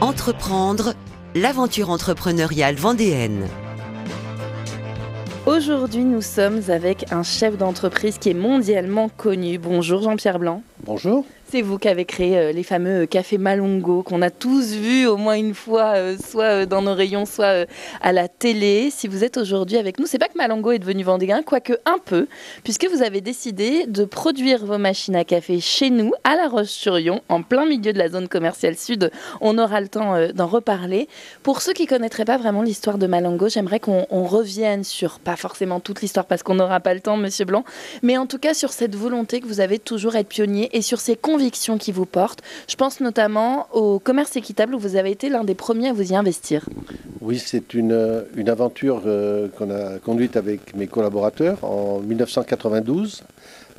Entreprendre, l'aventure entrepreneuriale vendéenne. Aujourd'hui, nous sommes avec un chef d'entreprise qui est mondialement connu. Bonjour Jean-Pierre Blanc. Bonjour. C'est vous qui avez créé euh, les fameux euh, cafés Malongo qu'on a tous vus au moins une fois, euh, soit dans nos rayons, soit à la télé. Si vous êtes aujourd'hui avec nous, c'est pas que Malongo est devenu vendéen, quoique un peu, puisque vous avez décidé de produire vos machines à café chez nous, à La Roche-sur-Yon, en plein milieu de la zone commerciale sud. On aura le temps d'en reparler. Pour ceux qui connaîtraient pas vraiment l'histoire de Malongo, j'aimerais qu'on revienne sur, pas forcément toute l'histoire parce qu'on n'aura pas le temps, Monsieur Blanc, mais en tout cas sur cette volonté que vous avez toujours être pionnier et sur ces convictions qui vous portent. Je pense notamment au commerce équitable où vous avez été l'un des premiers à vous y investir. Oui, c'est une, une aventure euh, qu'on a conduite avec mes collaborateurs en 1992.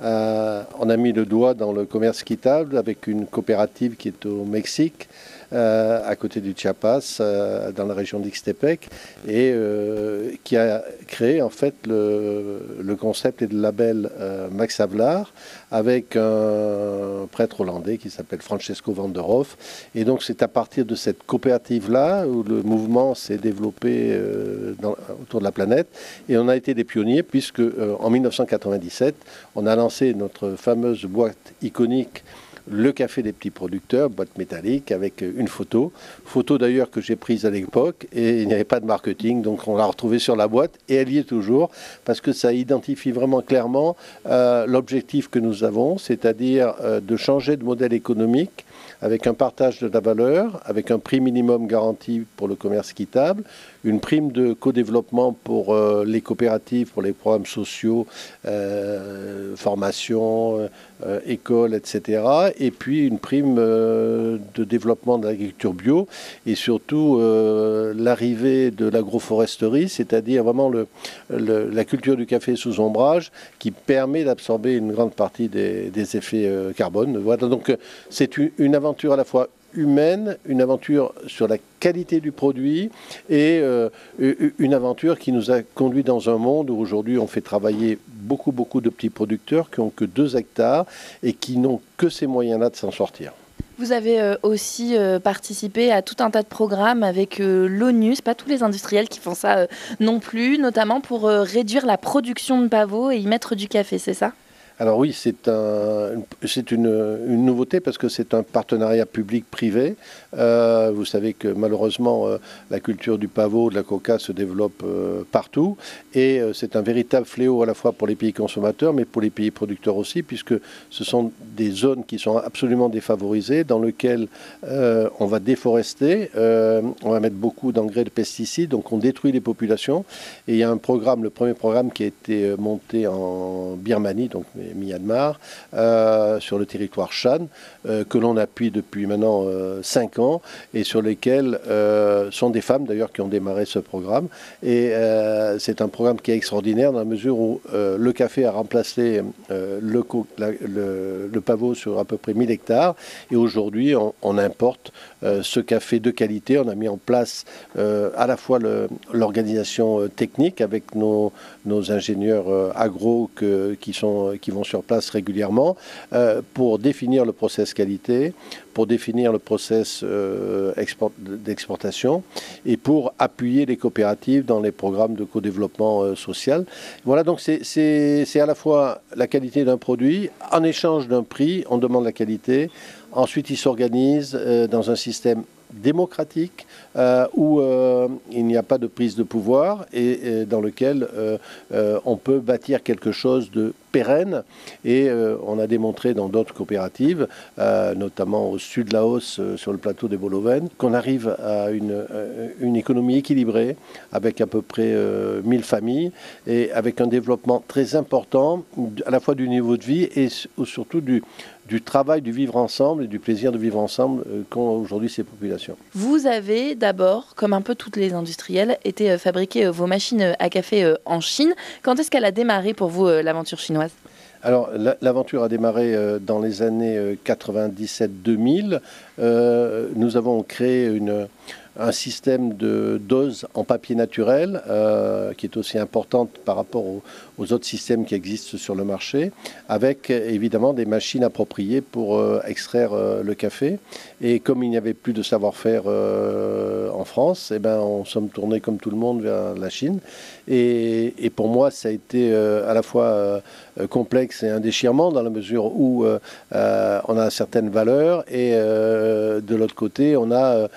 Euh, on a mis le doigt dans le commerce équitable avec une coopérative qui est au Mexique. Euh, à côté du Chiapas, euh, dans la région d'Ixtepec, et euh, qui a créé en fait le, concept et le label Max Havelaar avec un prêtre hollandais qui s'appelle Francesco van der Hoff. Et donc c'est à partir de cette coopérative-là où le mouvement s'est développé autour de la planète. Et on a été des pionniers puisque en 1997, on a lancé notre fameuse boîte iconique le café des petits producteurs, boîte métallique avec une photo. Photo d'ailleurs que j'ai prise à l'époque et il n'y avait pas de marketing, donc on l'a retrouvée sur la boîte et elle y est toujours parce que ça identifie vraiment clairement euh, l'objectif que nous avons, c'est-à-dire euh, de changer de modèle économique avec un partage de la valeur, avec un prix minimum garanti pour le commerce équitable, une prime de co-développement pour euh, les coopératives, pour les programmes sociaux, euh, formation, euh, école, etc. Et puis une prime de développement de l'agriculture bio et surtout l'arrivée de l'agroforesterie, c'est-à-dire vraiment la culture du café sous ombrage qui permet d'absorber une grande partie des, effets carbone. Voilà, donc c'est une aventure à la fois humaine, une aventure sur la qualité du produit et euh, une aventure qui nous a conduit dans un monde où aujourd'hui on fait travailler beaucoup beaucoup de petits producteurs qui n'ont que 2 hectares et qui n'ont que ces moyens-là de s'en sortir. Vous avez euh, aussi euh, participé à tout un tas de programmes avec l'ONU, pas tous les industriels qui font ça non plus, notamment pour réduire la production de pavots et y mettre du café, c'est ça? Alors oui, c'est un, une, une, nouveauté parce que c'est un partenariat public-privé. Euh, vous savez que malheureusement, euh, la culture du pavot, de la coca se développe euh, partout et c'est un véritable fléau à la fois pour les pays consommateurs mais pour les pays producteurs aussi puisque ce sont des zones qui sont absolument défavorisées dans lesquelles on va déforester, on va mettre beaucoup d'engrais de pesticides, donc on détruit les populations. Et il y a un programme, le premier programme qui a été monté en Birmanie, Myanmar, euh, sur le territoire Shan, euh, que l'on appuie depuis maintenant 5 euh, ans et sur lesquels sont des femmes d'ailleurs qui ont démarré ce programme. Et c'est un programme qui est extraordinaire dans la mesure où le café a remplacé le, pavot sur à peu près 1000 hectares et aujourd'hui on, importe ce café de qualité. On a mis en place à la fois l'organisation technique avec nos, nos ingénieurs agro qui, sont, qui vont sur place régulièrement euh, pour définir le process qualité, pour définir le process euh, d'exportation et pour appuyer les coopératives dans les programmes de co-développement euh, social. Voilà, donc c'est à la fois la qualité d'un produit, en échange d'un prix, on demande la qualité. Ensuite, ils s'organisent dans un système démocratique euh, où euh, il n'y a pas de prise de pouvoir et, dans lequel euh, on peut bâtir quelque chose de pérenne et on a démontré dans d'autres coopératives, notamment au sud de la hausse sur le plateau des Bolovènes, qu'on arrive à une, économie équilibrée avec à peu près 1000 familles et avec un développement très important à la fois du niveau de vie et surtout du, travail du vivre ensemble et du plaisir de vivre ensemble qu'ont aujourd'hui ces populations. Vous avez d'abord, comme un peu toutes les industriels, été euh, fabriquer euh, vos machines à café en Chine. Quand est-ce qu'elle a démarré pour vous l'aventure chinoise? Alors, l'aventure a démarré dans les années 97-2000. nous avons créé une, un système de dose en papier naturel, qui est aussi importante par rapport aux, autres systèmes qui existent sur le marché, avec évidemment des machines appropriées pour extraire le café. Et comme il n'y avait plus de savoir-faire en France, eh ben, on sommes tournés comme tout le monde vers la Chine. Et, et pour moi, ça a été à la fois complexe et un déchirement dans la mesure où on a certaines valeurs et de l'autre côté, on a euh,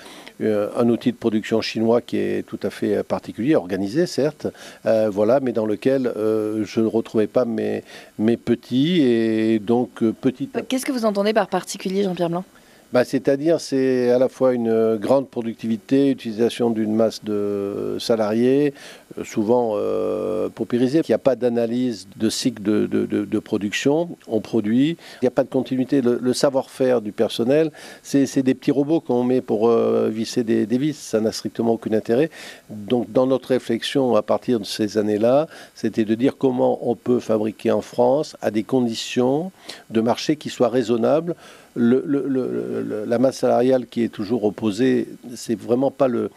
un outil de production chinois qui est tout à fait particulier, organisé certes, euh, voilà, mais dans lequel euh, je ne retrouvais pas mes, mes petits et donc petit. Qu'est-ce que vous entendez par particulier, Jean-Pierre Blanc? Bah, c'est-à-dire, c'est à la fois une grande productivité, utilisation d'une masse de salariés, euh, souvent euh, paupérisés. Il n'y a pas d'analyse de cycle de, production. On produit. Il n'y a pas de continuité. Le, savoir-faire du personnel, c'est des petits robots qu'on met pour euh, visser des, des, vis. Ça n'a strictement aucun intérêt. Donc, dans notre réflexion à partir de ces années-là, c'était de dire comment on peut fabriquer en France à des conditions de marché qui soient raisonnables la masse salariale qui est toujours opposée, c'est vraiment pas le,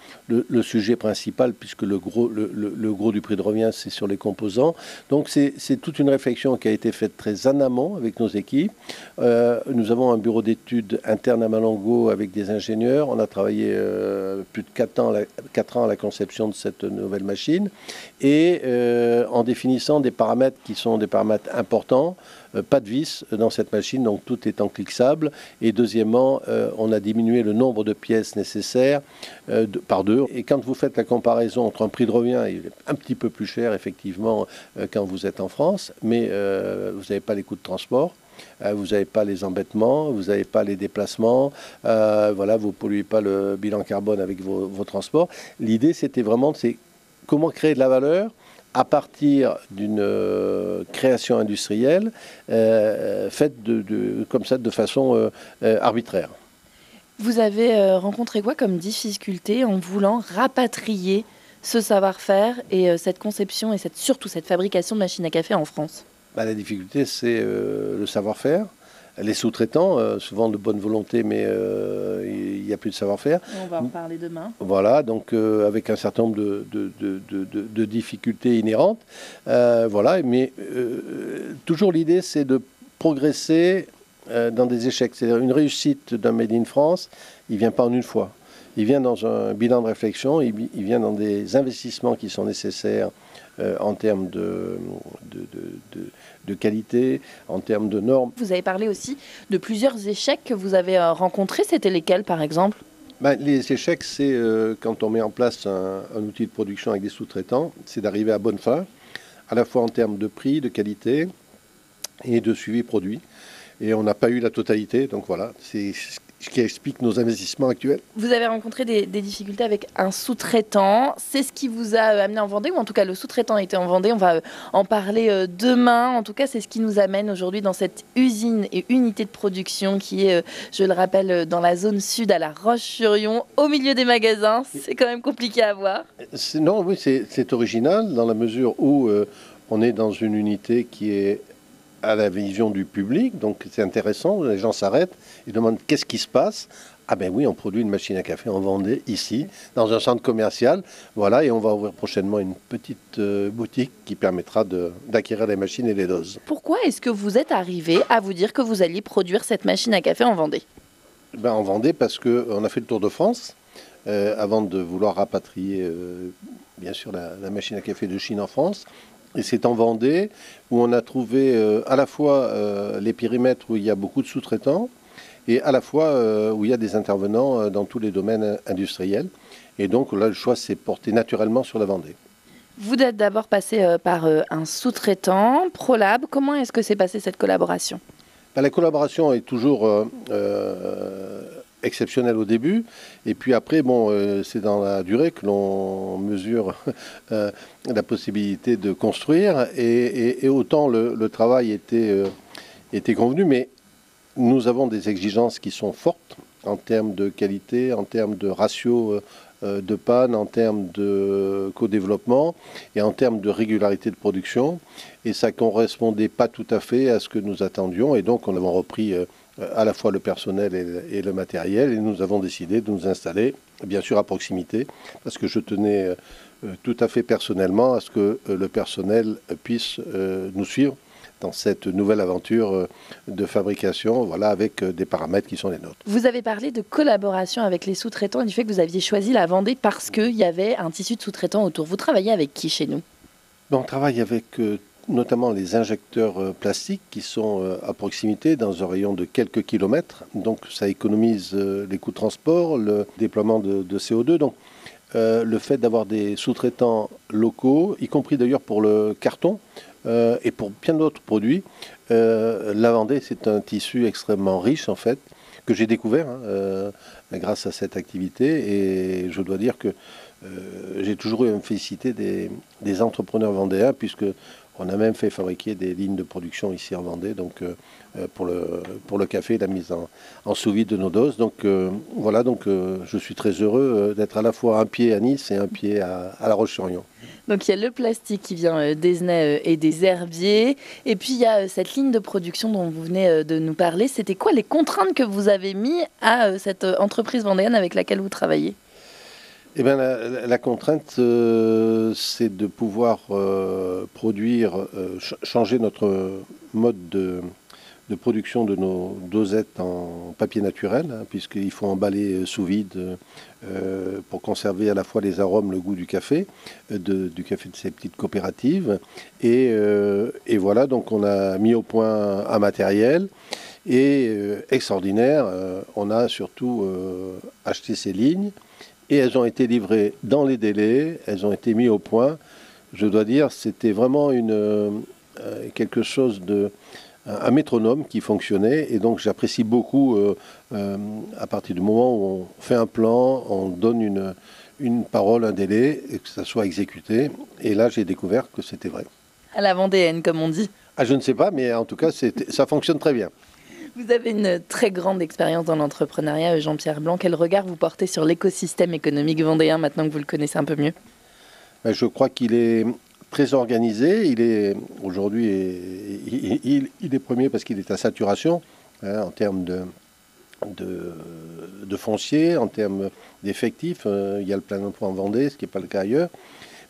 sujet principal, puisque le gros, du prix de revient, c'est sur les composants. Donc c'est toute une réflexion qui a été faite très en amont avec nos équipes. Euh, nous avons un bureau d'études interne à Malango avec des ingénieurs. On a travaillé euh, plus de 4 ans, 4 ans à la conception de cette nouvelle machine. Et euh, en définissant des paramètres qui sont des paramètres importants, pas de vis dans cette machine, donc tout est enclixable. Et deuxièmement, euh, on a diminué le nombre de pièces nécessaires euh, par deux. Et quand vous faites la comparaison entre un prix de revient, il est un petit peu plus cher effectivement quand vous êtes en France, mais vous n'avez pas les coûts de transport. vous n'avez pas les embêtements, vous n'avez pas les déplacements, voilà, vous ne polluez pas le bilan carbone avec vos, vos transports. L'idée, c'était vraiment, c'est comment créer de la valeur à partir d'une euh, création industrielle euh, faite de, comme ça de façon euh, arbitraire. Vous avez rencontré quoi comme difficulté en voulant rapatrier ce savoir-faire et cette conception et cette, surtout cette fabrication de machines à café en France? Bah, La difficulté, c'est le savoir-faire les sous-traitants, euh, souvent de bonne volonté, mais euh, il n'y a plus de savoir-faire. On va en parler demain. Voilà, donc euh, avec un certain nombre de, de difficultés inhérentes. voilà, mais toujours l'idée, c'est de progresser dans des échecs. C'est-à-dire une réussite d'un Made in France, il ne vient pas en une fois. Il vient dans un bilan de réflexion, il, vient dans des investissements qui sont nécessaires en termes de, de qualité, en termes de normes. Vous avez parlé aussi de plusieurs échecs que vous avez euh, rencontrés. C'était lesquels, par exemple? Ben, les échecs, c'est euh, quand on met en place un, outil de production avec des sous-traitants, c'est d'arriver à bonne fin, à la fois en termes de prix, de qualité et de suivi produit. Et on n'a pas eu la totalité, donc voilà, c'est ce qui explique nos investissements actuels. Vous avez rencontré des, difficultés avec un sous-traitant. C'est ce qui vous a euh, amené en Vendée, ou en tout cas le sous-traitant était en Vendée. On va euh, en parler euh, demain. En tout cas, c'est ce qui nous amène aujourd'hui dans cette usine et unité de production qui est, je le rappelle, dans la zone sud à La Roche-sur-Yon, au milieu des magasins. C'est quand même compliqué à voir. Non, oui, c'est original dans la mesure où on est dans une unité qui est à la vision du public, donc c'est intéressant, les gens s'arrêtent, ils demandent qu'est-ce qui se passe? Ah ben oui, on produit une machine à café en Vendée, ici, dans un centre commercial. Voilà, et on va ouvrir prochainement une petite euh, boutique qui permettra d'acquérir les machines et les doses. Pourquoi est-ce que vous êtes arrivé à vous dire que vous alliez produire cette machine à café en Vendée? Ben, En Vendée parce qu'on a fait le tour de France euh, avant de vouloir rapatrier, euh, bien sûr, la, machine à café de Chine en France. Et c'est en Vendée où on a trouvé euh, à la fois euh, les périmètres où il y a beaucoup de sous-traitants et à la fois euh, où il y a des intervenants dans tous les domaines industriels. Et donc là, le choix s'est porté naturellement sur la Vendée. Vous êtes d'abord passé par un sous-traitant, ProLab. Comment est-ce que s'est passée cette collaboration? Ben, La collaboration est toujours exceptionnel au début. Et puis après, bon, euh, c'est dans la durée que l'on mesure euh, la possibilité de construire. Et, autant le, travail était, euh, était convenu, mais nous avons des exigences qui sont fortes en termes de qualité, en termes de ratio de panne, en termes de co-développement et en termes de régularité de production. Et ça correspondait pas tout à fait à ce que nous attendions. Et donc, on avait repris à la fois le personnel et, le matériel. Et nous avons décidé de nous installer, bien sûr, à proximité, parce que je tenais tout à fait personnellement à ce que le personnel puisse nous suivre dans cette nouvelle aventure euh, de fabrication, voilà, avec euh, des paramètres qui sont les nôtres. Vous avez parlé de collaboration avec les sous-traitants et du fait que vous aviez choisi la Vendée parce qu'il y avait un tissu de sous-traitants autour. Vous travaillez avec qui chez nous? On travaille avec euh, notamment les injecteurs plastiques qui sont à proximité dans un rayon de quelques kilomètres. Donc ça économise les coûts de transport, le déploiement de, CO2. Donc le fait d'avoir des sous-traitants locaux, y compris d'ailleurs pour le carton, euh, et pour bien d'autres produits. Euh, la Vendée, c'est un tissu extrêmement riche en fait, que j'ai découvert hein, euh, grâce à cette activité. Et je dois dire que j'ai toujours eu à me féliciter des entrepreneurs vendéens, puisque on a même fait fabriquer des lignes de production ici en Vendée, donc euh, euh, pour, le, pour le café, la mise en, sous-vide de nos doses. Donc euh, voilà, donc je suis très heureux d'être à la fois un pied à Nice et un pied à, La Roche-sur-Yon. Donc il y a le plastique qui vient des et des herbiers, et puis il y a cette ligne de production dont vous venez de nous parler. C'était quoi les contraintes que vous avez mis à cette entreprise vendéenne avec laquelle vous travaillez? Eh bien, la, contrainte, euh, c'est de pouvoir euh, produire, euh, changer notre mode de, production de nos dosettes en papier naturel, hein, puisqu'il faut emballer sous vide pour conserver à la fois les arômes, le goût du café, du café de ces petites coopératives. Et, et, voilà, donc on a mis au point un matériel. Et extraordinaire, on a surtout acheté ces lignes et elles ont été livrées dans les délais, elles ont été mises au point. Je dois dire, c'était vraiment une, euh, quelque chose de un métronome qui fonctionnait et donc j'apprécie beaucoup euh, euh, à partir du moment où on fait un plan, on donne une, une parole, un délai et que ça soit exécuté. Et là, j'ai découvert que c'était vrai. À la vendéenne, comme on dit. Ah, je ne sais pas, mais en tout cas, ça fonctionne très bien. Vous avez une très grande expérience dans l'entrepreneuriat, Jean-Pierre Blanc. Quel regard vous portez sur l'écosystème économique vendéen maintenant que vous le connaissez un peu mieux? Ben, Je crois qu'il est très organisé. Il est aujourd'hui, il, est premier parce qu'il est à saturation hein, en termes de, de, foncier, en termes d'effectifs. Euh, il y a le plein emploi en Vendée, ce qui n'est pas le cas ailleurs.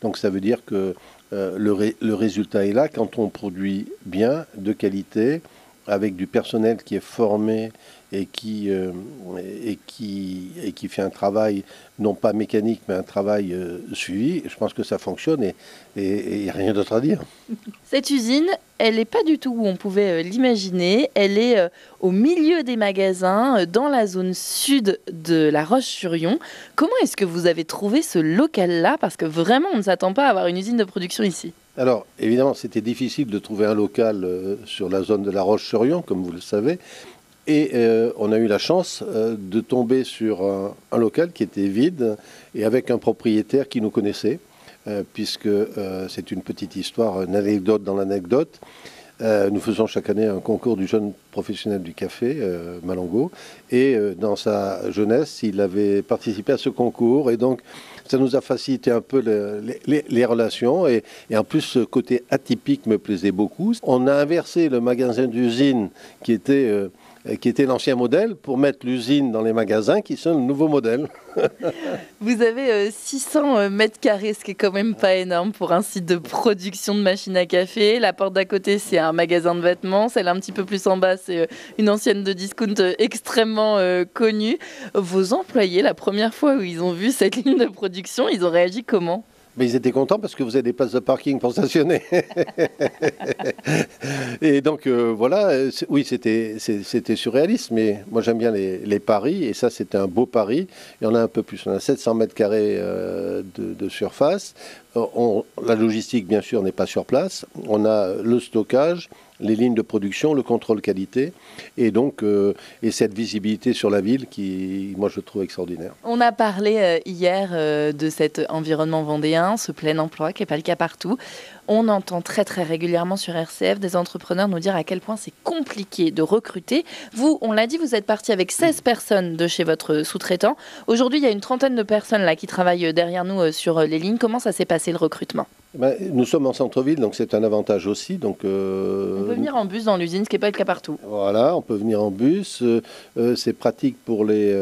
Donc ça veut dire que euh, le, le, résultat est là quand on produit bien, de qualité, avec du personnel qui est formé et qui, euh, et qui, et qui fait un travail non pas mécanique mais un travail euh, suivi, je pense que ça fonctionne et il n'y a rien d'autre à dire. Cette usine, elle n'est pas du tout où on pouvait euh, l'imaginer. Elle est au milieu des magasins, dans la zone sud de La Roche-sur-Yon. Comment est-ce que vous avez trouvé ce local-là? Parce que vraiment, on ne s'attend pas à avoir une usine de production ici. Alors, évidemment, c'était difficile de trouver un local euh, sur la zone de la Roche-sur-Yon, comme vous le savez. Et euh, on a eu la chance euh, de tomber sur un, local qui était vide et avec un propriétaire qui nous connaissait, puisque c'est une petite histoire, une anecdote dans l'anecdote. nous faisons chaque année un concours du jeune professionnel du café, Malongo, et dans sa jeunesse, il avait participé à ce concours, et donc ça nous a facilité un peu les, relations et, en plus ce côté atypique me plaisait beaucoup. On a inversé le magasin d'usine qui était... Euh, qui était l'ancien modèle, pour mettre l'usine dans les magasins qui sont le nouveau modèle. Vous avez 600 euh, euh, mètres carrés, ce qui est quand même pas énorme pour un site de production de machines à café. La porte d'à côté, c'est un magasin de vêtements. Celle un petit peu plus en bas, c'est euh, une ancienne de discount extrêmement connue. Vos employés, la première fois où ils ont vu cette ligne de production, ils ont réagi comment? Mais ils étaient contents parce que vous avez des places de parking pour stationner. et donc euh, voilà, oui, c'était surréaliste, mais moi j'aime bien les, paris, et ça c'était un beau pari. Il y en a un peu plus, on a 700 mètres carrés euh, de, surface. Euh, la logistique, bien sûr, n'est pas sur place. On a le stockage, les lignes de production, le contrôle qualité et donc euh, et cette visibilité sur la ville qui, moi, je trouve extraordinaire. On a parlé euh, hier euh, de cet environnement vendéen, ce plein emploi qui n'est pas le cas partout. On entend très très régulièrement sur RCF des entrepreneurs nous dire à quel point c'est compliqué de recruter. Vous, on l'a dit, vous êtes parti avec 16 personnes de chez votre sous-traitant. Aujourd'hui, il y a une trentaine de personnes là qui travaillent derrière nous sur les lignes. Comment ça s'est passé le recrutement? Ben, nous sommes en centre-ville, donc c'est un avantage aussi. Donc, euh, on peut venir en bus dans l'usine, ce qui n'est pas le cas partout. Voilà, on peut venir en bus. Euh, euh, c'est pratique pour les,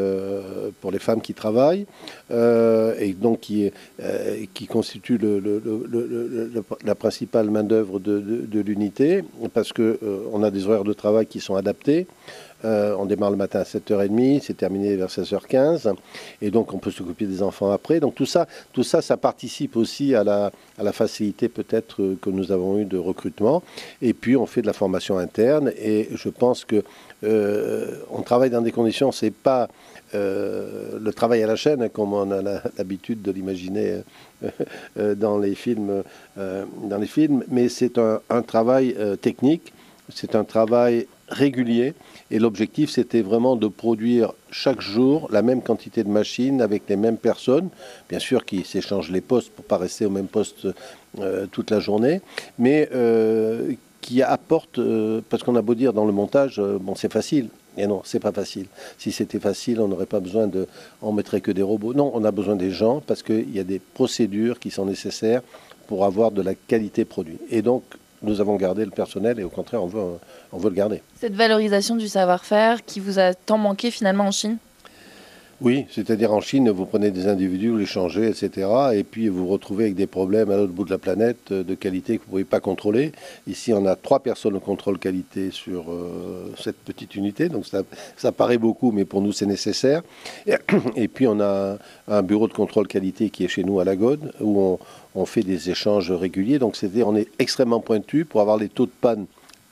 pour les femmes qui travaillent et donc qui, qui constituent le, la principale main-d'œuvre de, de l'unité parce qu'on a des horaires de travail qui sont adaptés. Euh, on démarre le matin à 7h30, c'est terminé vers 16h15. Et donc, on peut s'occuper des enfants après. Donc, tout ça, tout ça, ça participe aussi à la, à la facilité peut-être euh, que nous avons eu de recrutement. Et puis, on fait de la formation interne. Et je pense que euh, on travaille dans des conditions, c'est pas le travail à la chaîne, comme on a l'habitude de l'imaginer dans les films, dans les films, mais c'est un, travail technique, c'est un travail régulier. Et l'objectif, c'était vraiment de produire chaque jour la même quantité de machines avec les mêmes personnes, bien sûr qui s'échangent les postes pour pas rester au même poste euh, toute la journée, mais euh, qui apporte, euh, parce qu'on a beau dire dans le montage, bon c'est facile. Et non, c'est pas facile. Si c'était facile, on n'aurait pas besoin de, on mettrait que des robots. Non, on a besoin des gens parce qu'il y a des procédures qui sont nécessaires pour avoir de la qualité produit. Et donc, nous avons gardé le personnel et au contraire, on veut, on veut le garder. Cette valorisation du savoir-faire qui vous a tant manqué finalement en Chine? Oui, c'est-à-dire en Chine, vous prenez des individus, vous les changez, etc. Et puis vous vous retrouvez avec des problèmes à l'autre bout de la planète euh, de qualité que vous ne pouvez pas contrôler. Ici, on a trois personnes au contrôle qualité sur euh, cette petite unité. Donc ça, paraît beaucoup, mais pour nous, c'est nécessaire. Et, puis on a un bureau de contrôle qualité qui est chez nous à la Gode, où on, on fait des échanges réguliers. Donc c'est-à-dire on est extrêmement pointu pour avoir les taux de panne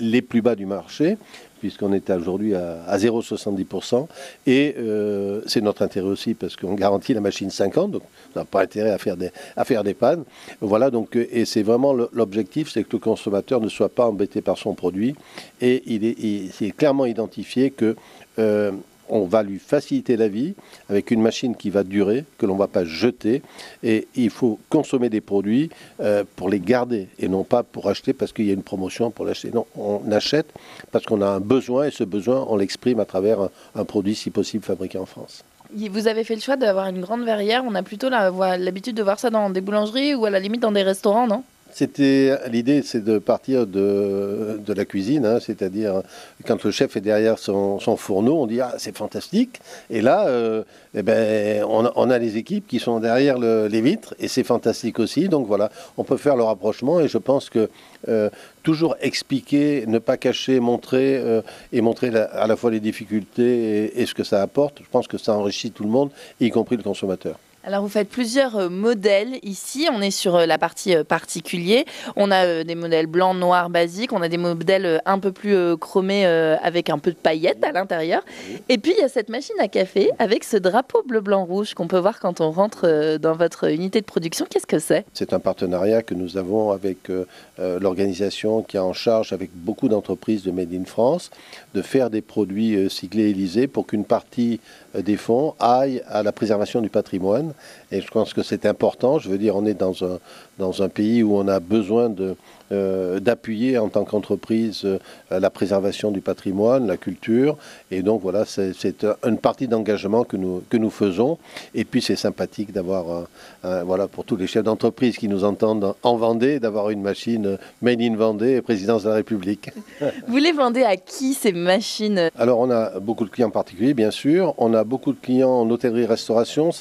les plus bas du marché, puisqu'on est aujourd'hui à, 0,70%. Et euh, c'est notre intérêt aussi, parce qu'on garantit la machine 50, donc on n'a pas intérêt à faire des, à faire des pannes. Voilà, donc, euh, et c'est vraiment l'objectif, c'est que le consommateur ne soit pas embêté par son produit. Et il est, clairement identifié que... Euh, on va lui faciliter la vie avec une machine qui va durer, que l'on ne va pas jeter. Et il faut consommer des produits euh, pour les garder et non pas pour acheter parce qu'il y a une promotion pour l'acheter. Non, on achète parce qu'on a un besoin et ce besoin, on l'exprime à travers un, produit, si possible, fabriqué en France. Vous avez fait le choix d'avoir une grande verrière. On a plutôt l'habitude de voir ça dans des boulangeries ou à la limite dans des restaurants, non? C'était l'idée, c'est de partir de, la cuisine, hein, c'est-à-dire quand le chef est derrière son, fourneau, on dit ah c'est fantastique, et là, euh, eh ben on a, les équipes qui sont derrière les vitres et c'est fantastique aussi. Donc voilà, on peut faire le rapprochement et je pense que euh, toujours expliquer, ne pas cacher, montrer euh, et montrer à la fois les difficultés et ce que ça apporte. Je pense que ça enrichit tout le monde, y compris le consommateur. Alors vous faites plusieurs euh, modèles ici. On est sur euh, la partie euh, particulier. On a des modèles blancs, noirs, basiques. On a des modèles un peu plus chromés avec un peu de paillettes à l'intérieur. Et puis il y a cette machine à café avec ce drapeau bleu, blanc, rouge qu'on peut voir quand on rentre dans votre unité de production. Qu'est-ce que c'est? C'est un partenariat que nous avons avec l'organisation qui est en charge avec beaucoup d'entreprises de Made in France de faire des produits siglés Élysée pour qu'une partie des fonds aille à la préservation du patrimoine et je pense que c'est important. Je veux dire, on est dans un, dans un pays où on a besoin de, euh, d'appuyer en tant qu'entreprise euh, la préservation du patrimoine, la culture. Et donc voilà, c'est une partie d'engagement que nous, que nous faisons. Et puis c'est sympathique d'avoir, voilà, pour tous les chefs d'entreprise qui nous entendent en Vendée, d'avoir une machine Made in Vendée et présidence de la République. Vous les vendez à qui ces machines? Alors on a beaucoup de clients particuliers, bien sûr. On a beaucoup de clients en hôtellerie-restauration.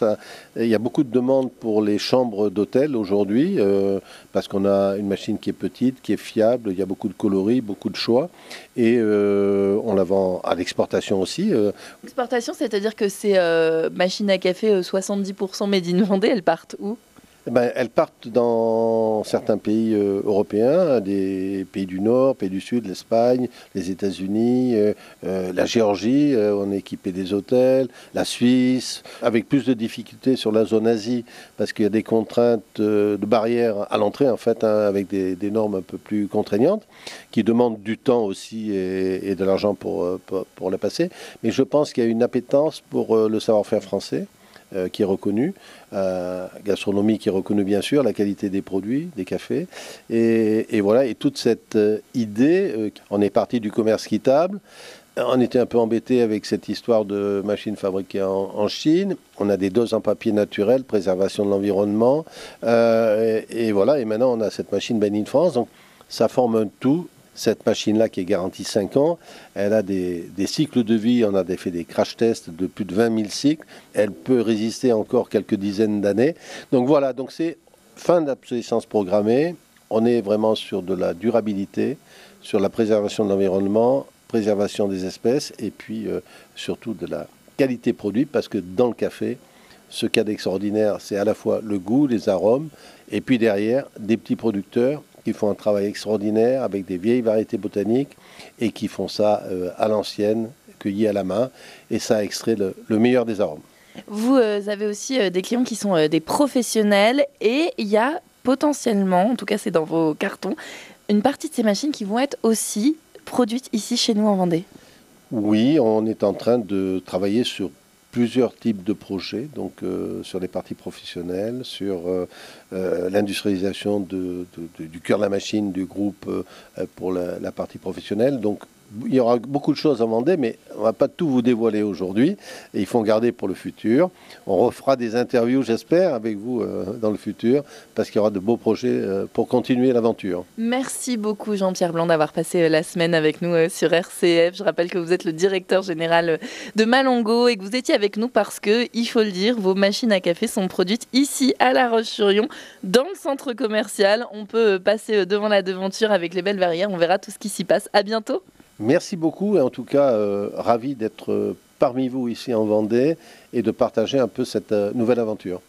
Il y a beaucoup de demandes pour les chambres d'hôtel aujourd'hui. Euh, parce qu'on a une machine qui est petite, qui est fiable, il y a beaucoup de coloris, beaucoup de choix, et euh, on la vend à l'exportation aussi. Euh. Exportation, c'est-à-dire que ces machines à café 70% made in Vendée, elles partent où? Eh ben, elles partent dans certains pays euh, européens, des pays du Nord, pays du Sud, l'Espagne, les États-Unis, euh, euh, la Géorgie, on est équipé des hôtels, la Suisse, avec plus de difficultés sur la zone Asie, parce qu'il y a des contraintes de barrières à l'entrée, en fait, hein, avec des, normes un peu plus contraignantes, qui demandent du temps aussi et, de l'argent pour, pour, pour passer. Mais je pense qu'il y a une appétence pour le savoir-faire français. Euh, qui est reconnu, euh, gastronomie qui est reconnue bien sûr, la qualité des produits, des cafés, et, voilà, et toute cette euh, idée, on est parti du commerce quittable, on était un peu embêté avec cette histoire de machines fabriquées en, Chine. On a des doses en papier naturel, préservation de l'environnement. Et, voilà, et maintenant on a cette machine Ben in France. Donc ça forme un tout. Cette machine-là qui est garantie 5 ans, elle a des, cycles de vie, on a fait des crash tests de plus de 20 000 cycles. Elle peut résister encore quelques dizaines d'années. Donc voilà, donc c'est fin d'obsolescence programmée. On est vraiment sur de la durabilité, sur la préservation de l'environnement, préservation des espèces et puis euh, surtout de la qualité produit parce que dans le café, ce cas d'extraordinaire, c'est à la fois le goût, les arômes et puis derrière des petits producteurs qui font un travail extraordinaire avec des vieilles variétés botaniques et qui font ça euh, à l'ancienne, cueilli à la main et ça extrait le, le meilleur des arômes. Vous euh, avez aussi des clients qui sont des professionnels et il y a potentiellement, en tout cas c'est dans vos cartons, une partie de ces machines qui vont être aussi produites ici chez nous en Vendée Oui, on est en train de travailler sur plusieurs types de projets, donc euh, sur les parties professionnelles, sur euh, euh, l'industrialisation du cœur de la machine du groupe pour la, la, partie professionnelle. Donc il y aura beaucoup de choses à demander, mais on ne va pas tout vous dévoiler aujourd'hui. Et il faut garder pour le futur. On refera des interviews, j'espère, avec vous euh, dans le futur, parce qu'il y aura de beaux projets euh, pour continuer l'aventure. Merci beaucoup, Jean-Pierre Blanc, d'avoir passé euh, la semaine avec nous sur RCF. Je rappelle que vous êtes le directeur général de Malongo et que vous étiez avec nous parce que, il faut le dire, vos machines à café sont produites ici à La Roche-sur-Yon, dans le centre commercial. On peut passer devant la devanture avec les belles verrières. On verra tout ce qui s'y passe. À bientôt. Merci beaucoup et en tout cas euh, ravi d'être euh, parmi vous ici en Vendée et de partager un peu cette euh, nouvelle aventure.